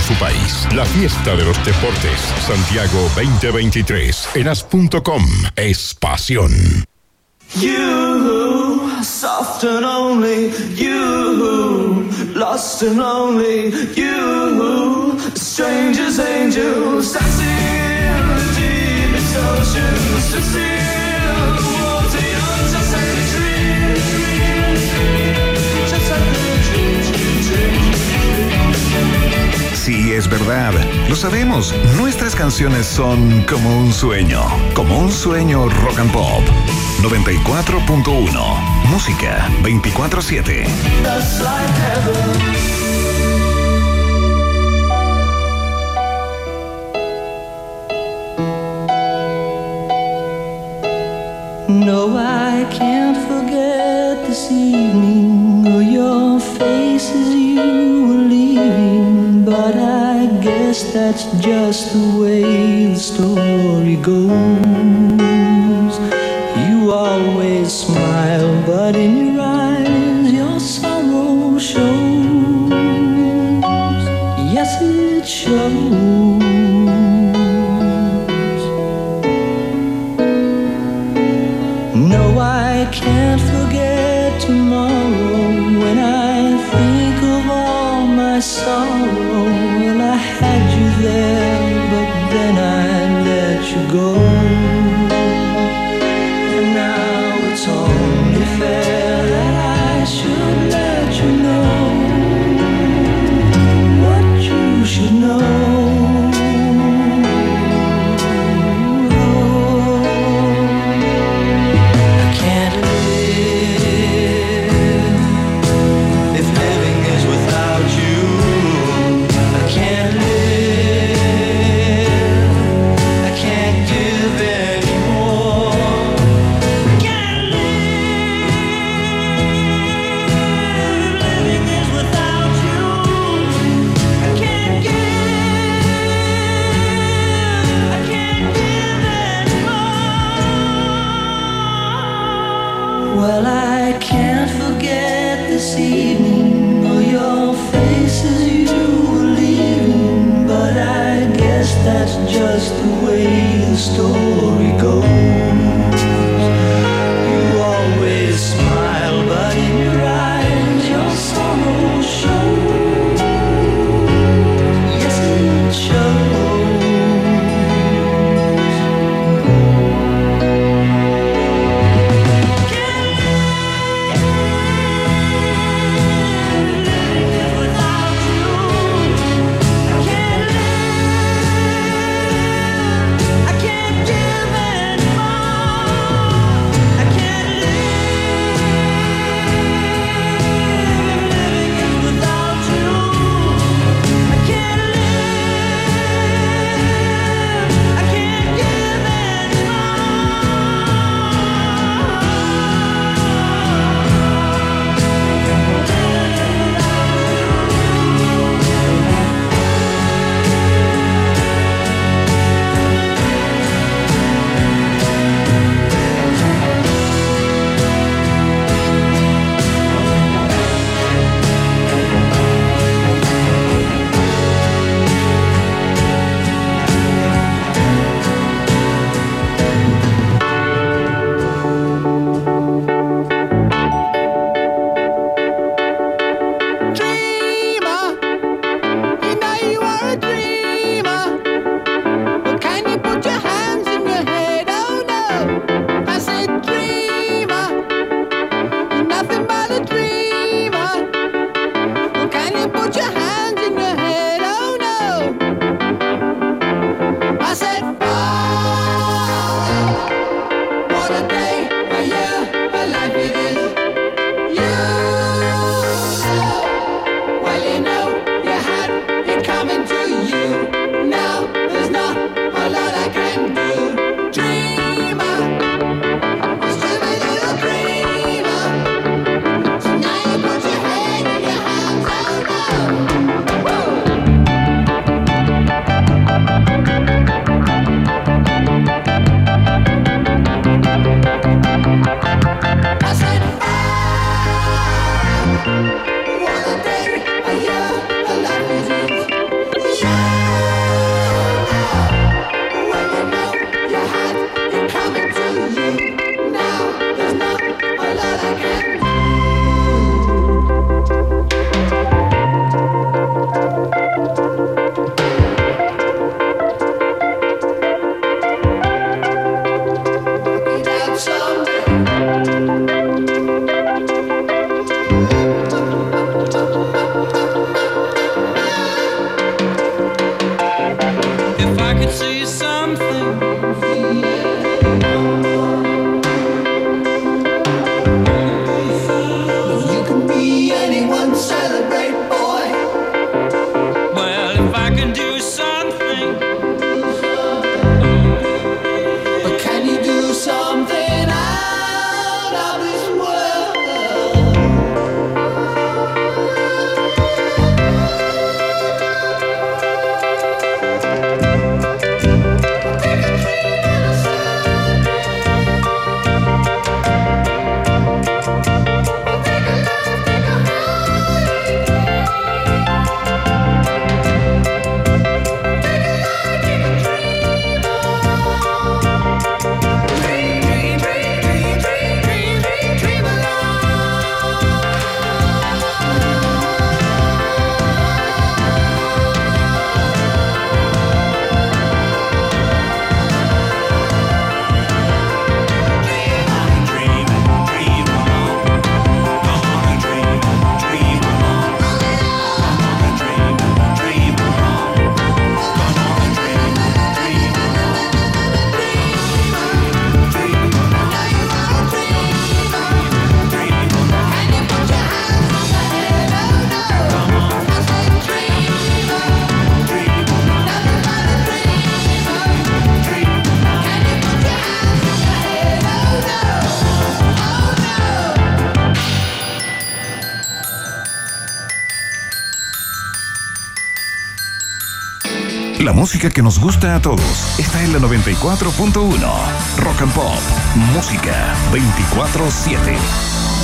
su país. La fiesta de los deportes. Santiago 2023. En as.com es pasión. Stranger's angel, sexy in the deepest ocean, es verdad. Lo sabemos. Nuestras canciones son como un sueño. Como un sueño rock and pop. 94.1. Música 24-7. That's like heaven. No, I can't forget this evening guess that's just the way the story goes. Música que nos gusta a todos está en la 94.1. Rock and Pop. Música 24-7.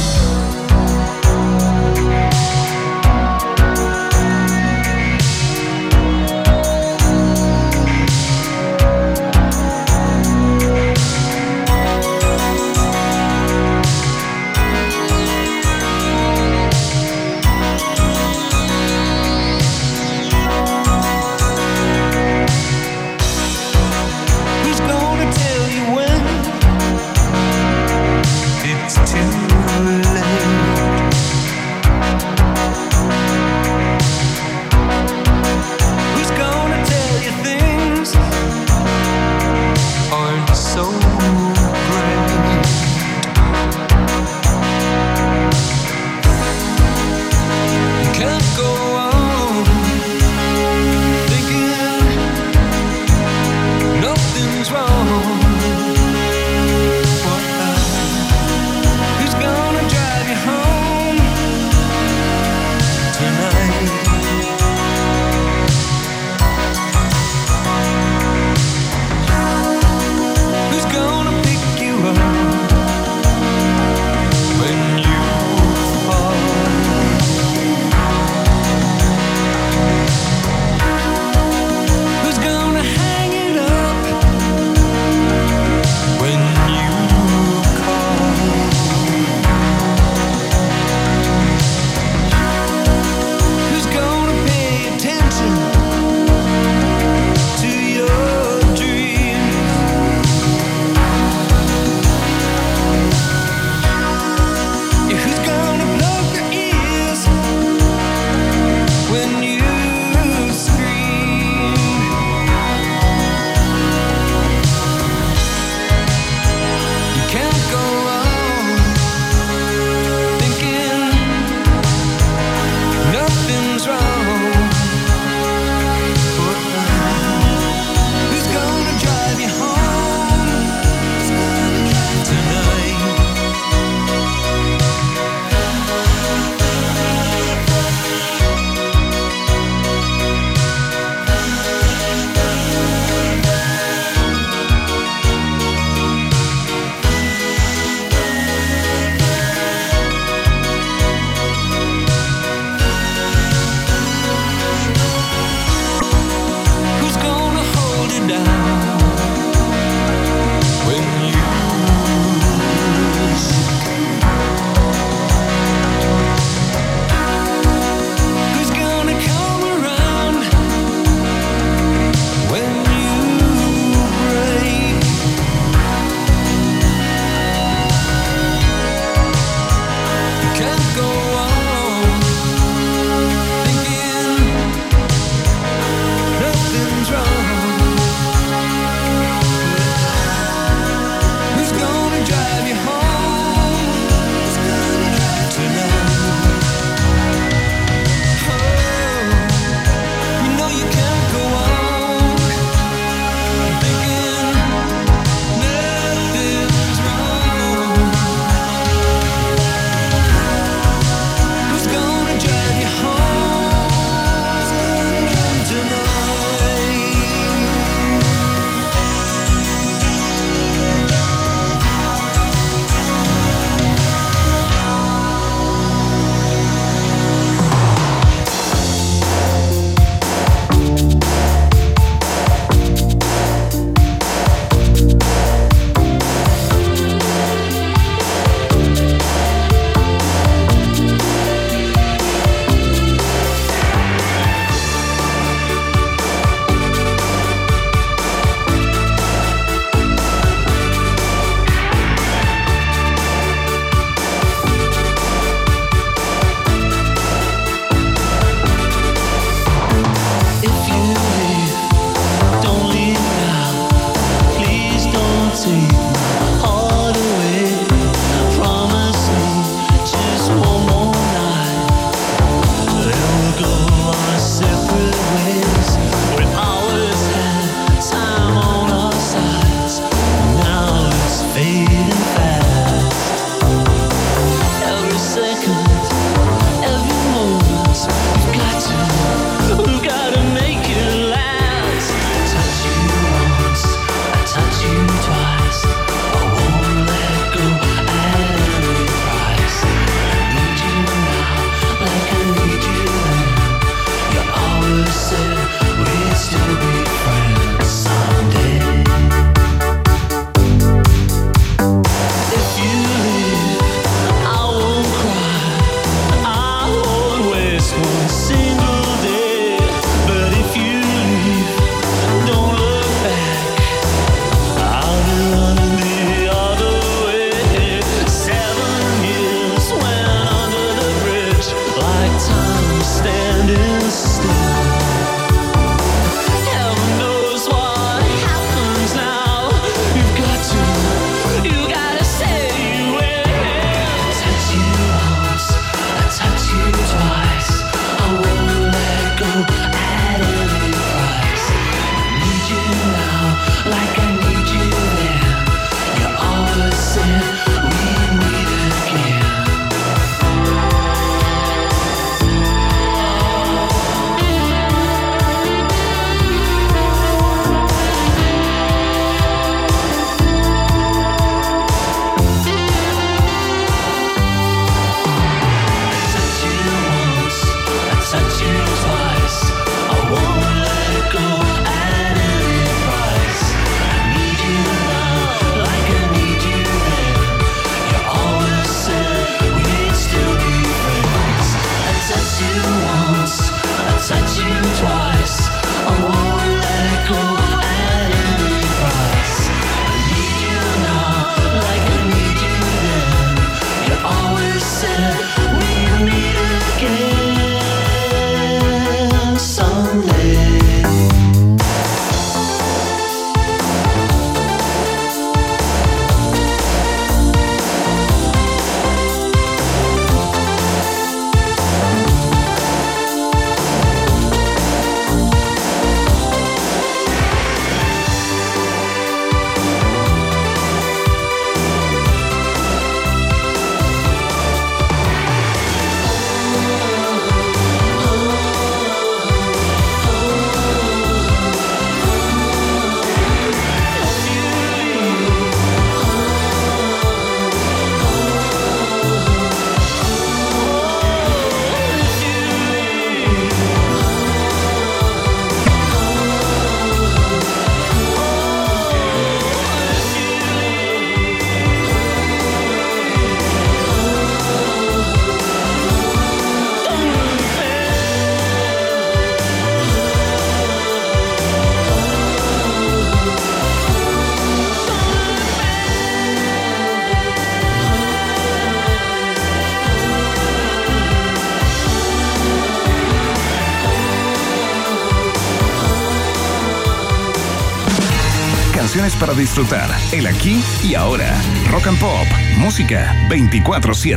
para disfrutar el aquí y ahora. Rock and Pop, música 24-7.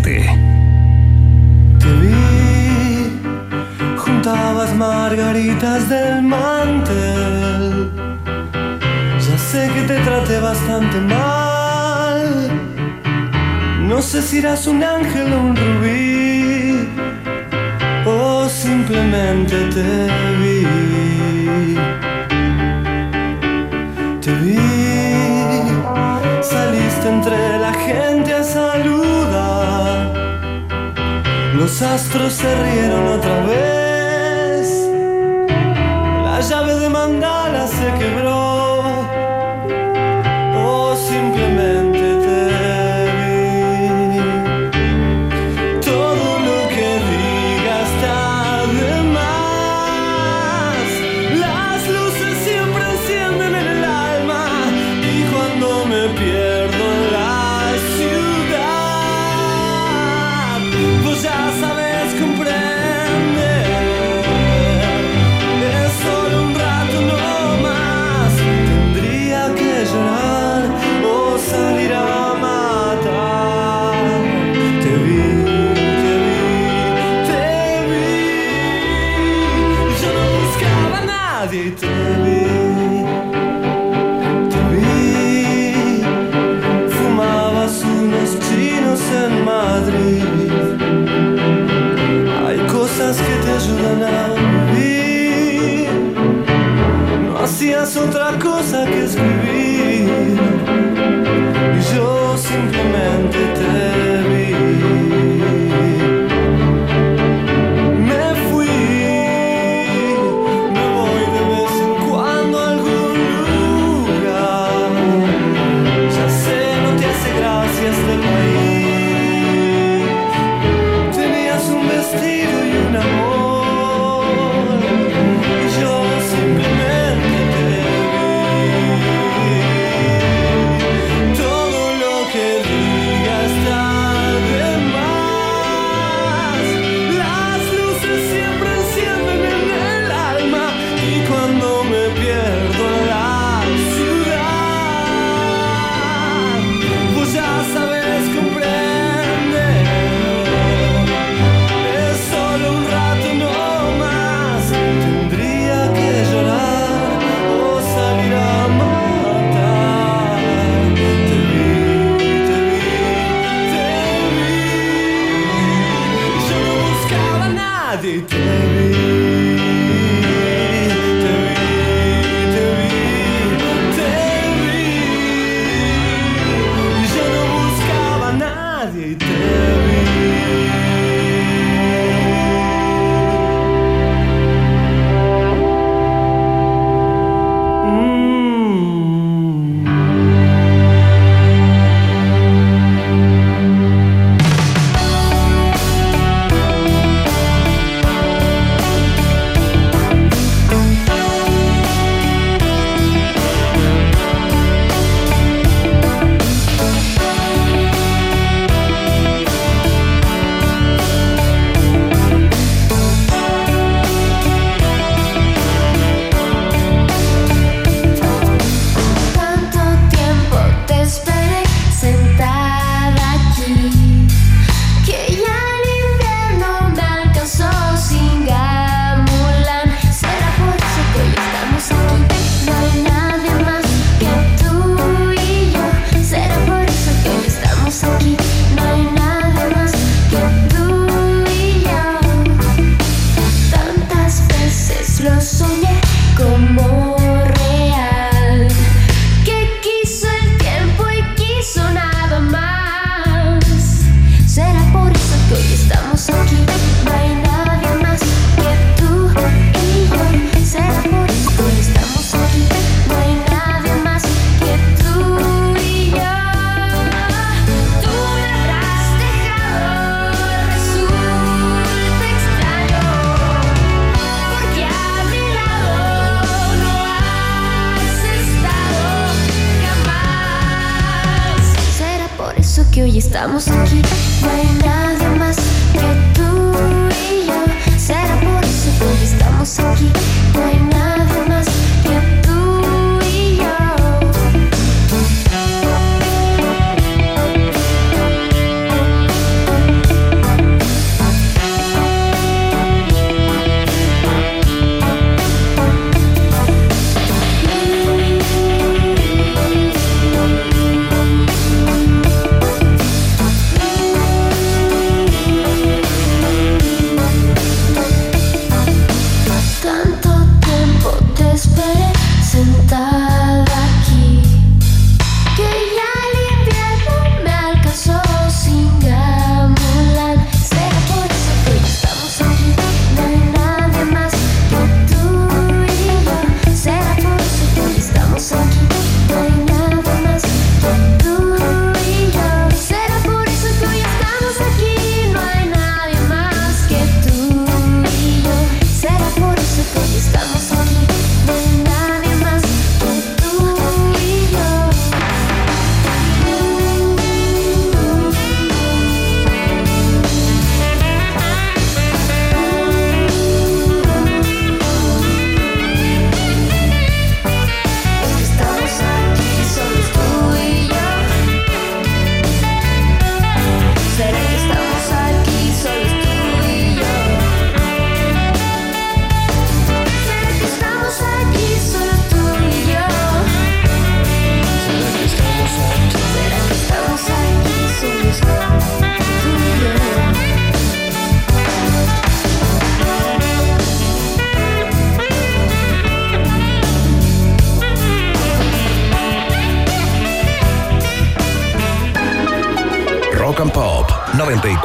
Te vi, juntabas margaritas del mantel. Ya sé que te traté bastante mal. No sé si eras un ángel o un rubí. O simplemente te vi saliste entre la gente a saludar. Los astros se rieron otra vez.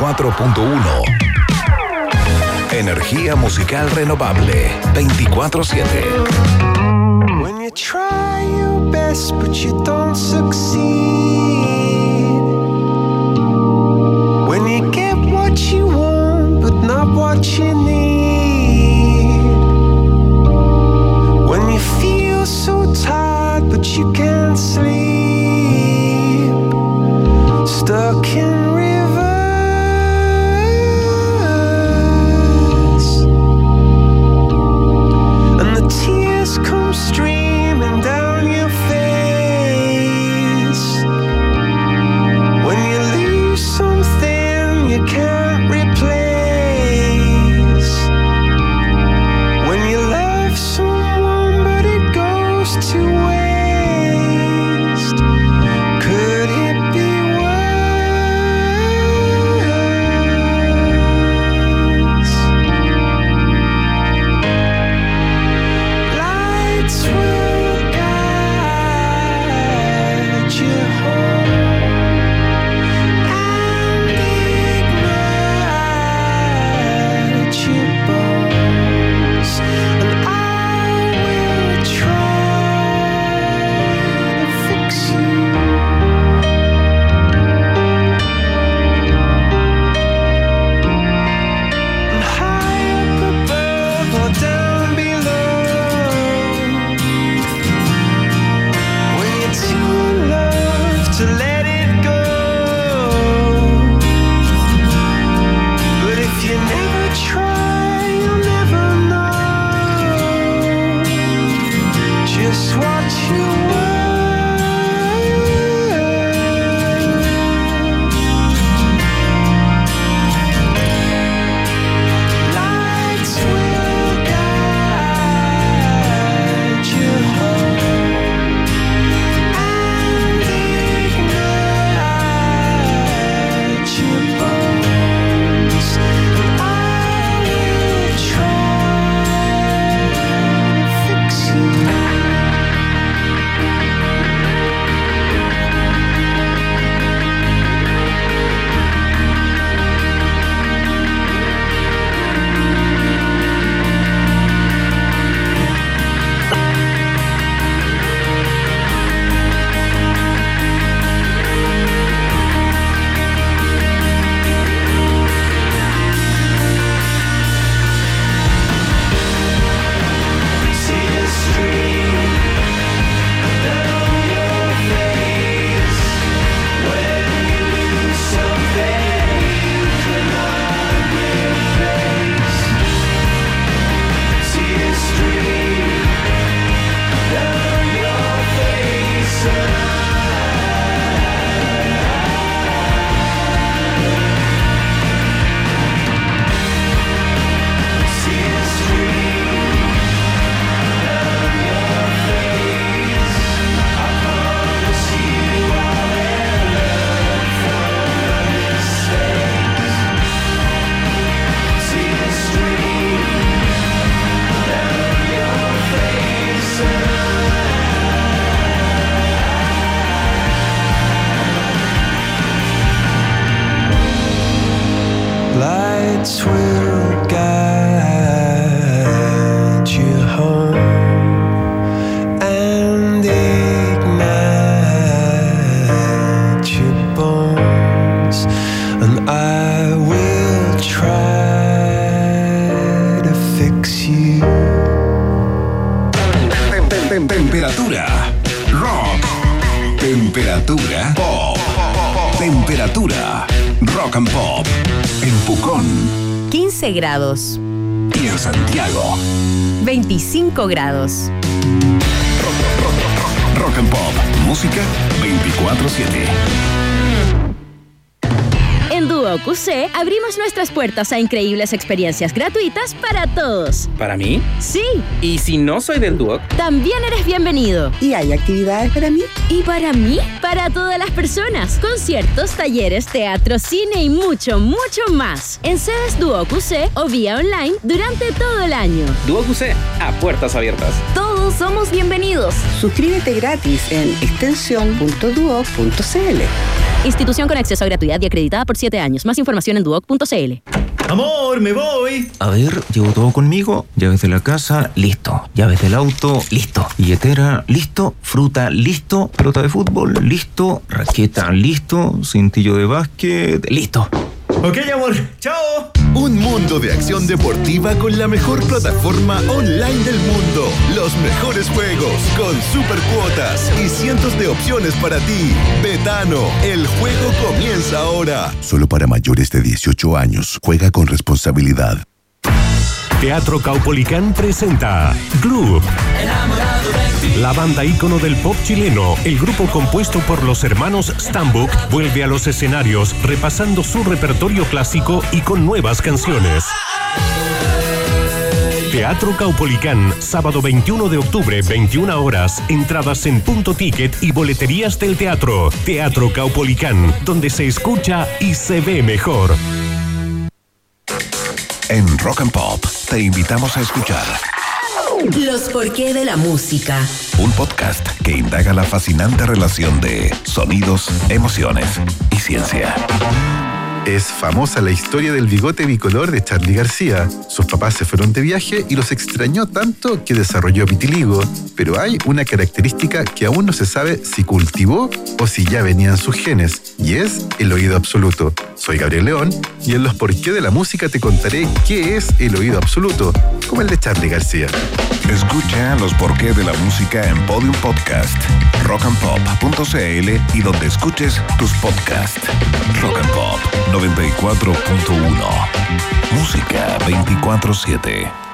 94.1. Energía musical renovable 24/7. 15 grados, y en Santiago. 25 grados. Rock and pop. Música 24-7. En Duo QC abrimos nuestras puertas a increíbles experiencias gratuitas para todos. ¿Para mí? Sí, ¿Y si no soy del Duoc? también eres bienvenido. ¿Y hay actividades para mí? ¿Y para mí? Para todas las personas. Conciertos, talleres, teatro, cine y mucho, mucho más. En sedes Duo QC o vía online durante todo el año. UC, a puertas abiertas. Todos somos bienvenidos. Suscríbete gratis en extensión.duo.cl. Institución con acceso a gratuidad y acreditada por 7 años. Más información en duoc.cl. Me voy. A ver, llevo todo conmigo. Llaves de la casa, listo. Llaves del auto, listo. Billetera, listo. Fruta, listo. Pelota de fútbol, listo. Raqueta, listo. Cintillo de básquet, listo. Ok, amor. Chao. Un mundo de acción deportiva con la mejor plataforma online del mundo. Los mejores juegos con super cuotas y cientos de opciones para ti. Betano, el juego comienza ahora. Solo para mayores de 18 años. Juega con responsabilidad. Teatro Caupolicán presenta Club. La banda ícono del pop chileno, el grupo compuesto por los hermanos Stambuk, vuelve a los escenarios repasando su repertorio clásico y con nuevas canciones. Teatro Caupolicán, sábado 21 de octubre, 21 horas. Entradas en punto ticket y boleterías del teatro. Teatro Caupolicán, donde se escucha y se ve mejor. En Rock and Pop te invitamos a escuchar Los porqué de la música. un podcast que indaga la fascinante relación de sonidos, emociones y ciencia. Es famosa la historia del bigote bicolor de Charlie García. Sus papás se fueron de viaje y los extrañó tanto que desarrolló vitiligo. Pero hay una característica que aún no se sabe si cultivó o si ya venían sus genes, y es el oído absoluto. Soy Gabriel León y en los por qué de la música te contaré qué es el oído absoluto, como el de Charlie García. Escucha los porqué de la música en Podium Podcast, rockandpop.cl y donde escuches tus podcasts. Rock and Pop 94.1. Música 24-7.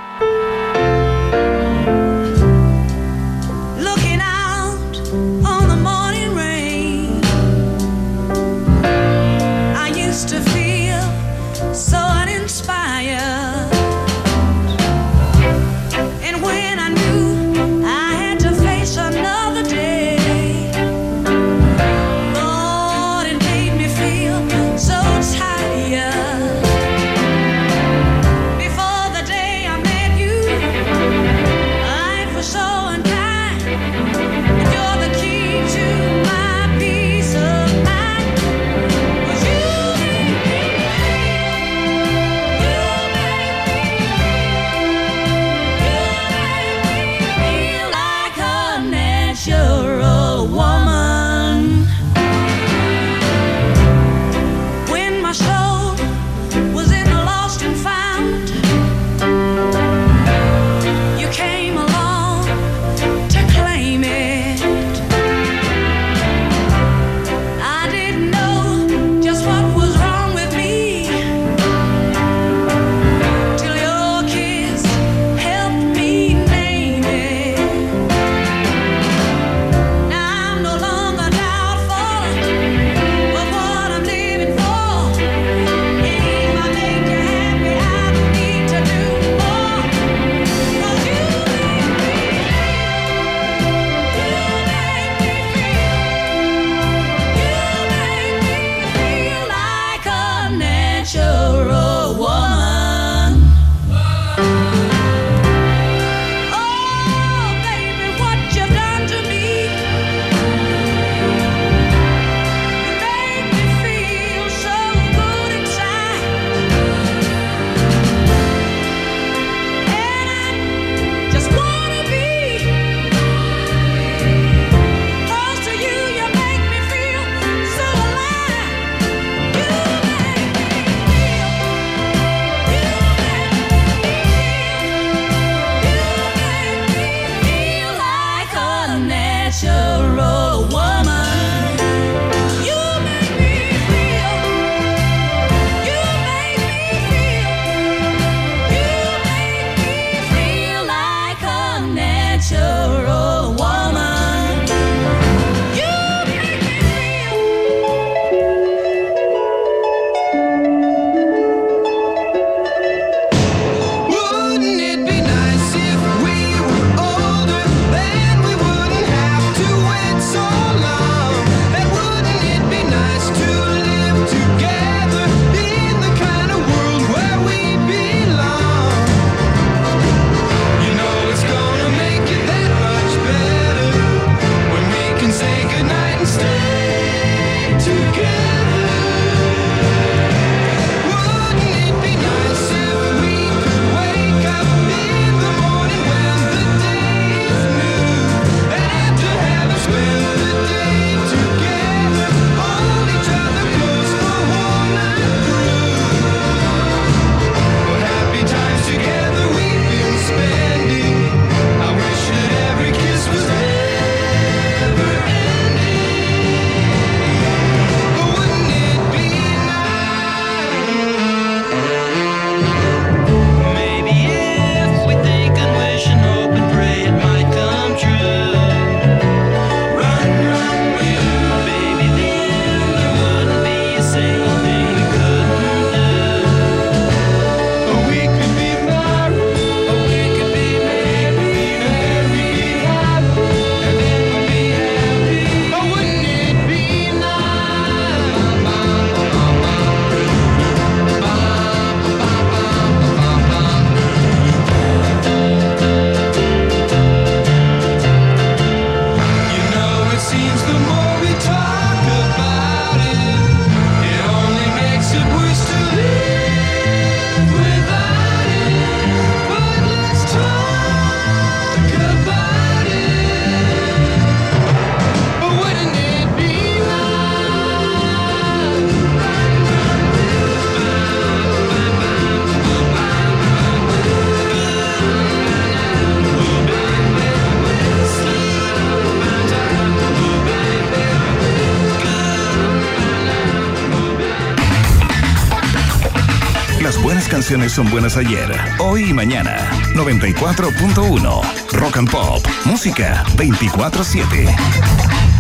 canciones son buenas ayer, hoy y mañana. 94.1 Rock and Pop, música 24-7.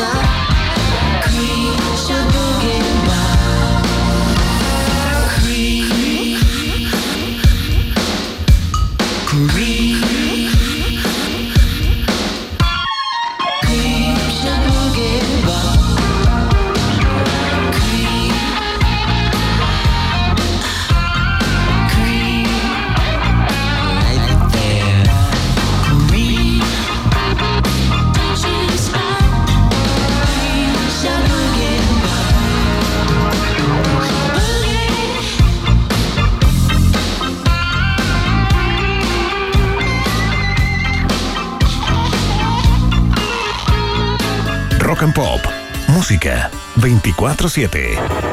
sun 447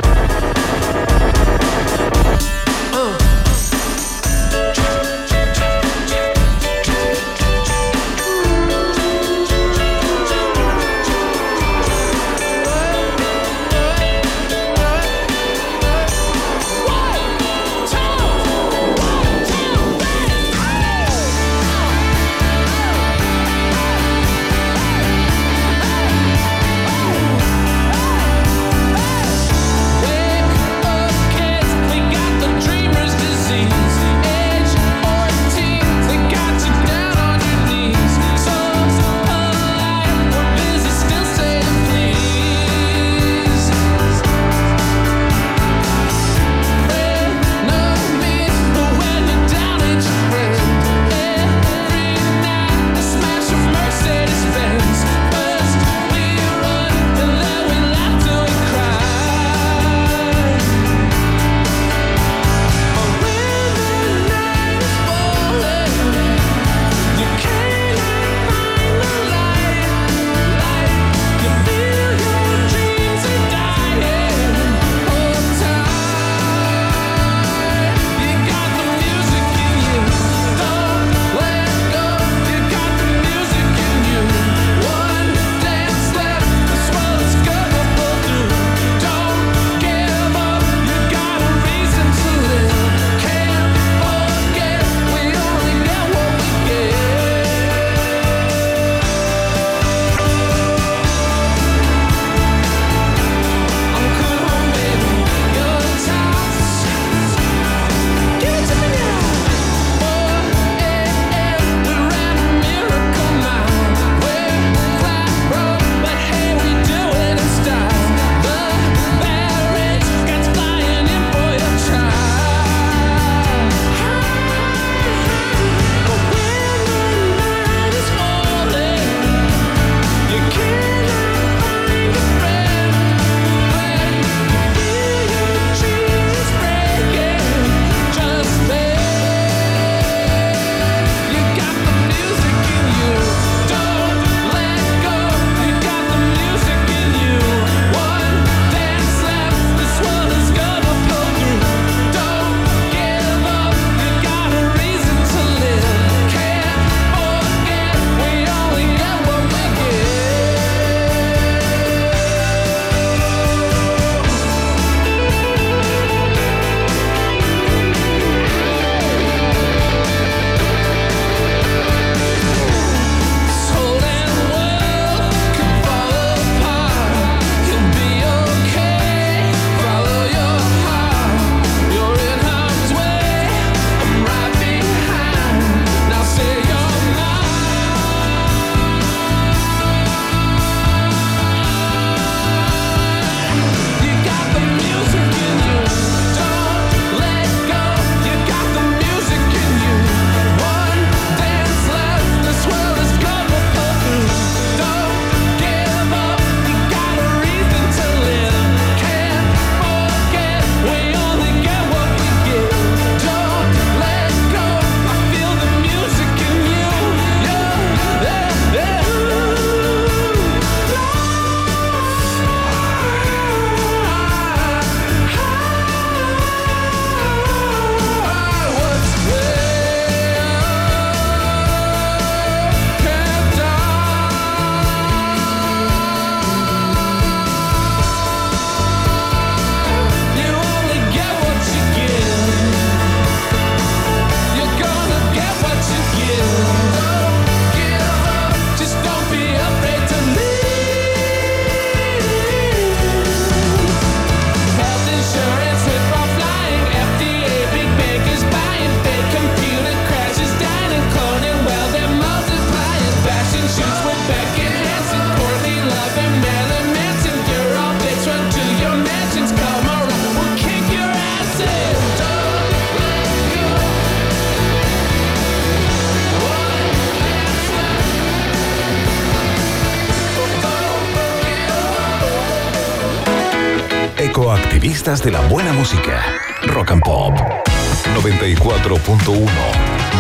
de la buena música. Rock and Pop 94.1.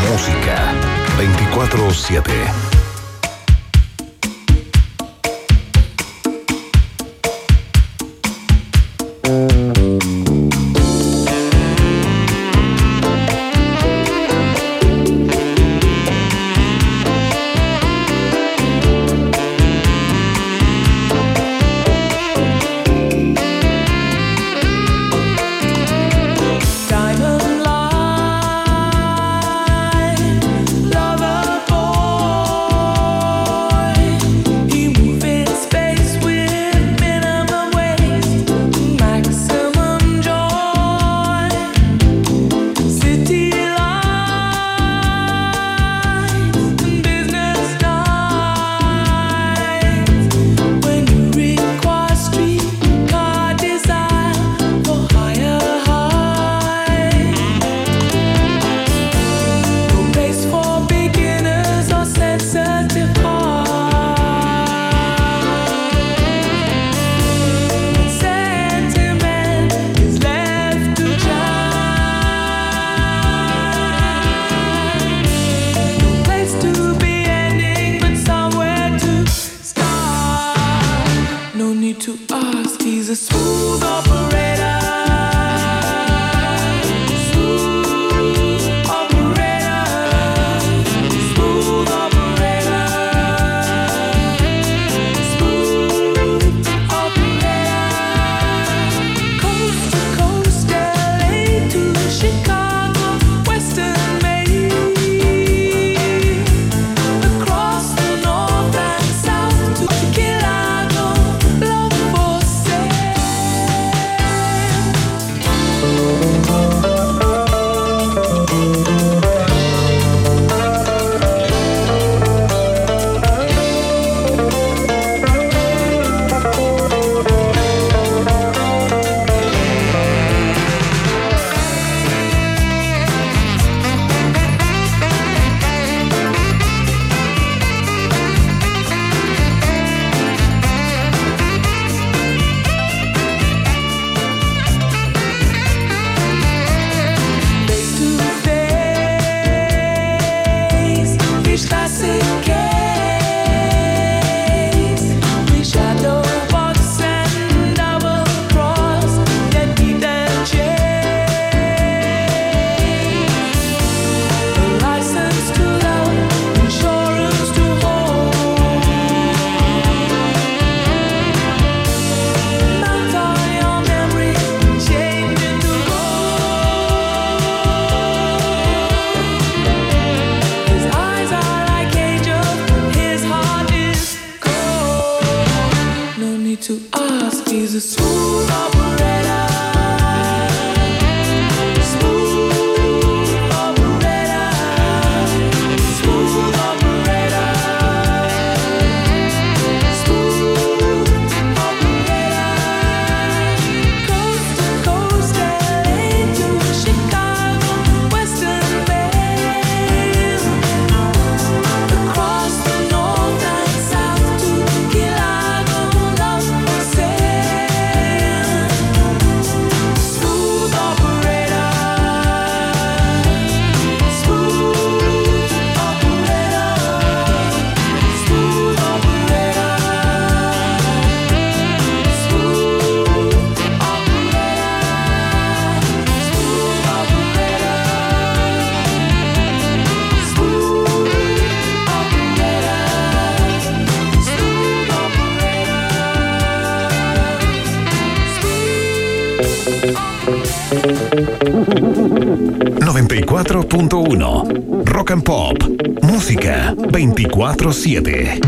Música 24-7. 92.1. Rock and Pop. Música 24-7.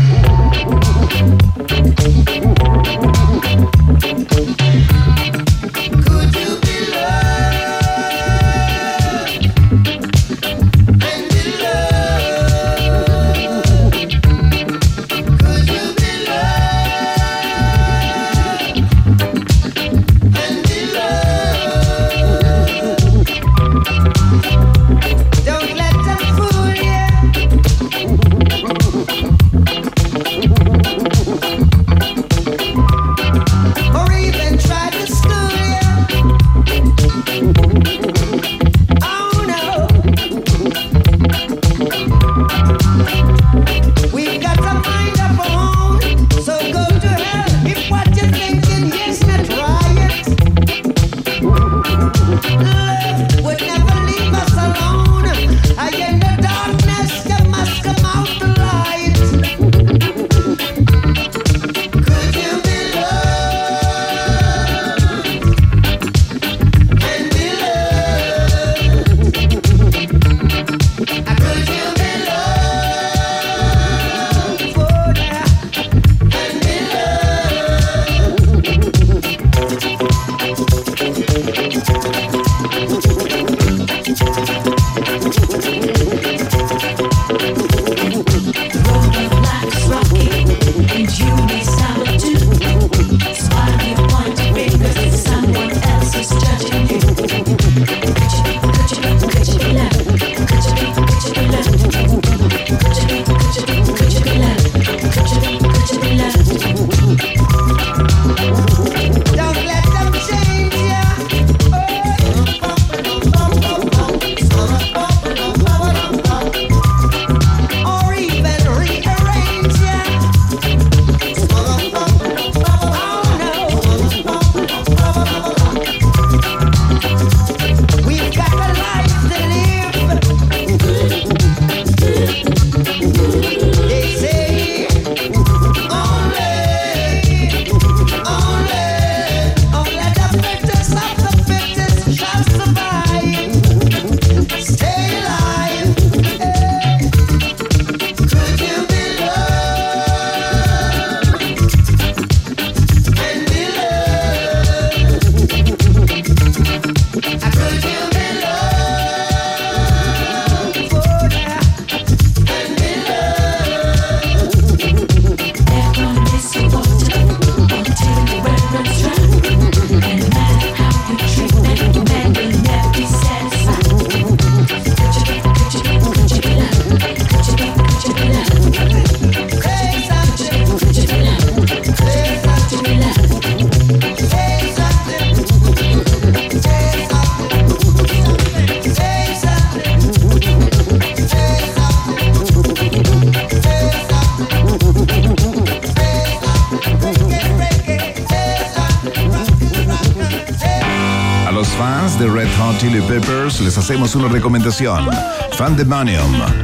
Chili Peppers, les hacemos una recomendación. Fan de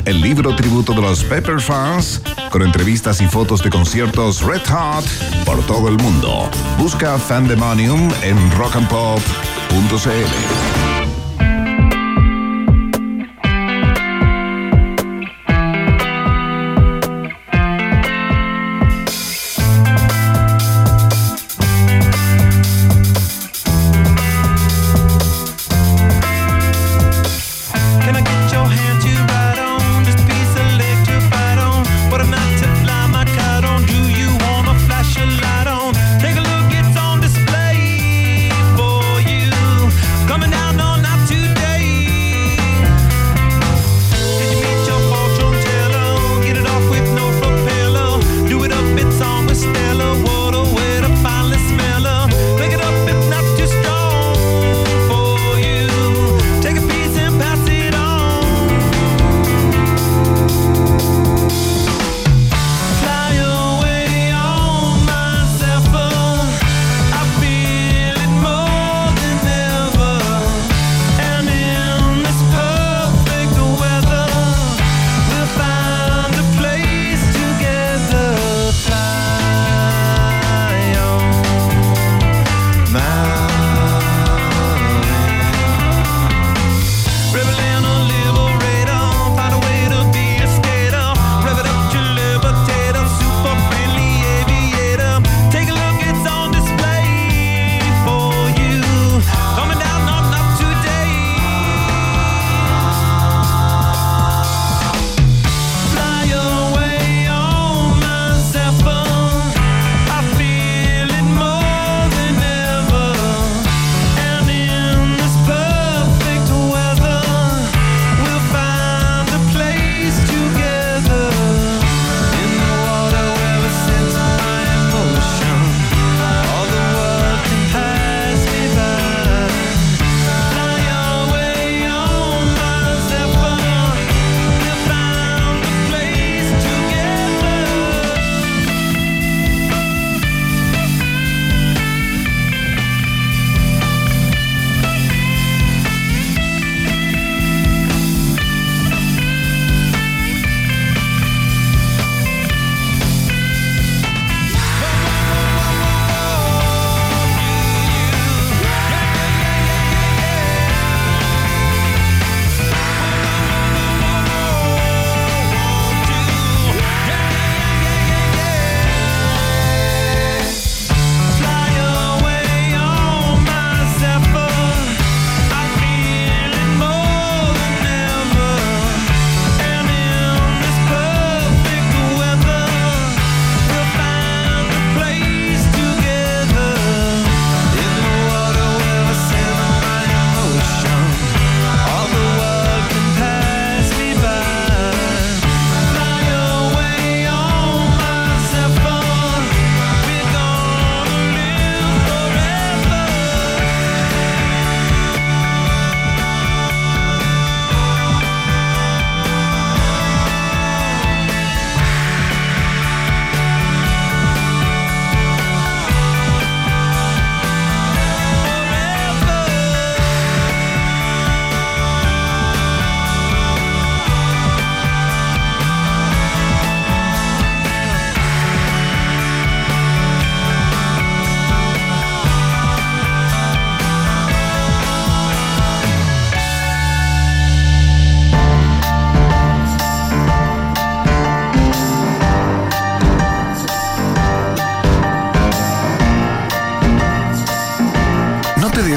el libro tributo de los Pepper fans, con entrevistas y fotos de conciertos Red Hot por todo el mundo. Busca Fan de en rockandpop.cl.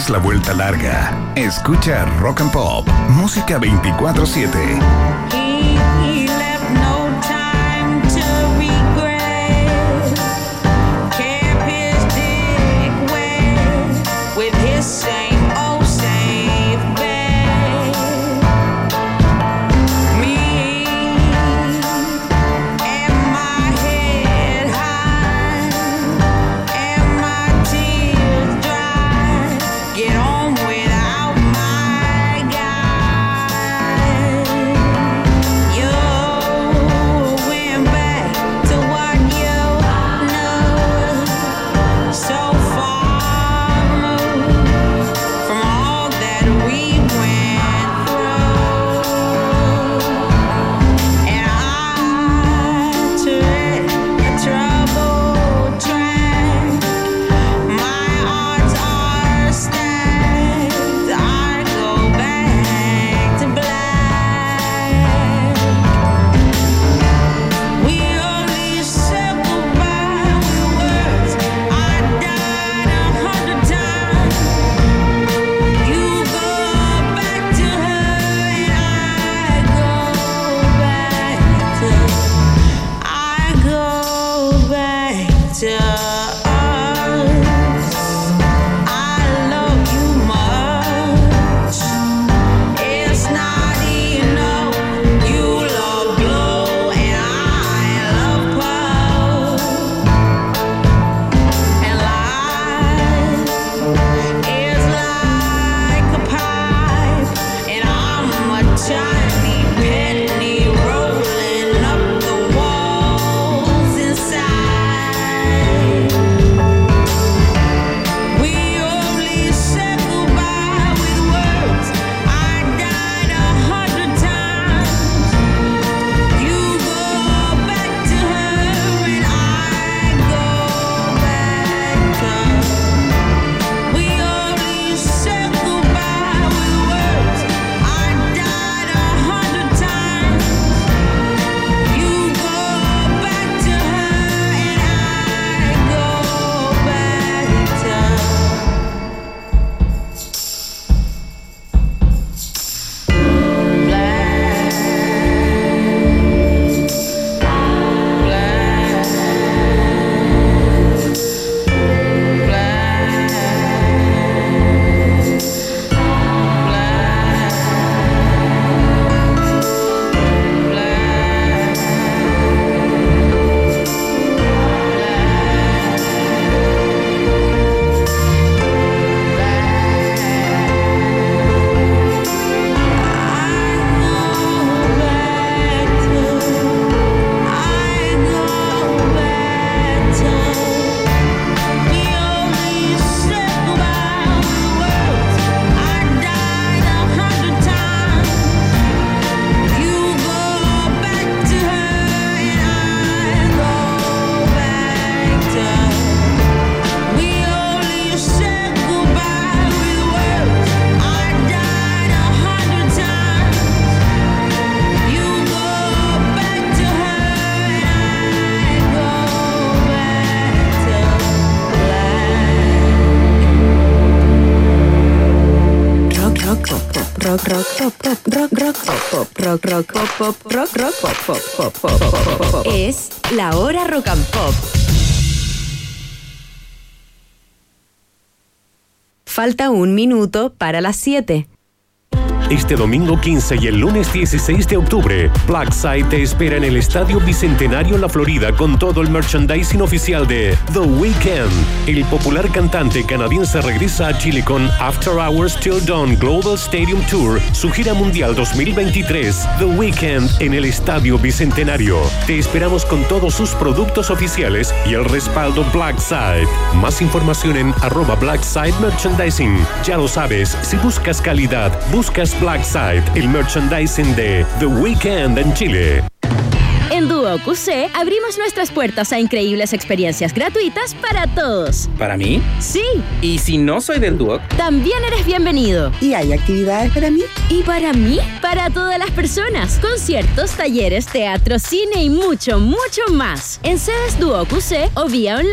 la vuelta larga. Escucha Rock and Pop, música 24-7. Rock and pop. Falta un minuto para las 7. Este domingo 15 y el lunes 16 de octubre, Blackside te espera en el Estadio Bicentenario La Florida con todo el merchandising oficial de The Weeknd. El popular cantante canadiense regresa a Chile con After Hours Till Dawn Global Stadium Tour, su gira mundial 2023. The Weeknd en el Estadio Bicentenario. Te esperamos con todos sus productos oficiales y el respaldo Blackside. Más información en arroba Blackside Merchandising. Ya lo sabes, si buscas calidad, buscas Blackside, el merchandising de The Weeknd en Chile. En Duo QC abrimos nuestras puertas a increíbles experiencias gratuitas para todos. ¿Para mí? Sí, ¿Y si no soy del Duoc? también eres bienvenido. ¿Y hay actividades para mí? ¿Y para mí? Para todas las personas. Conciertos, talleres, teatro, cine y mucho, mucho más. En sedes Duo QC o vía online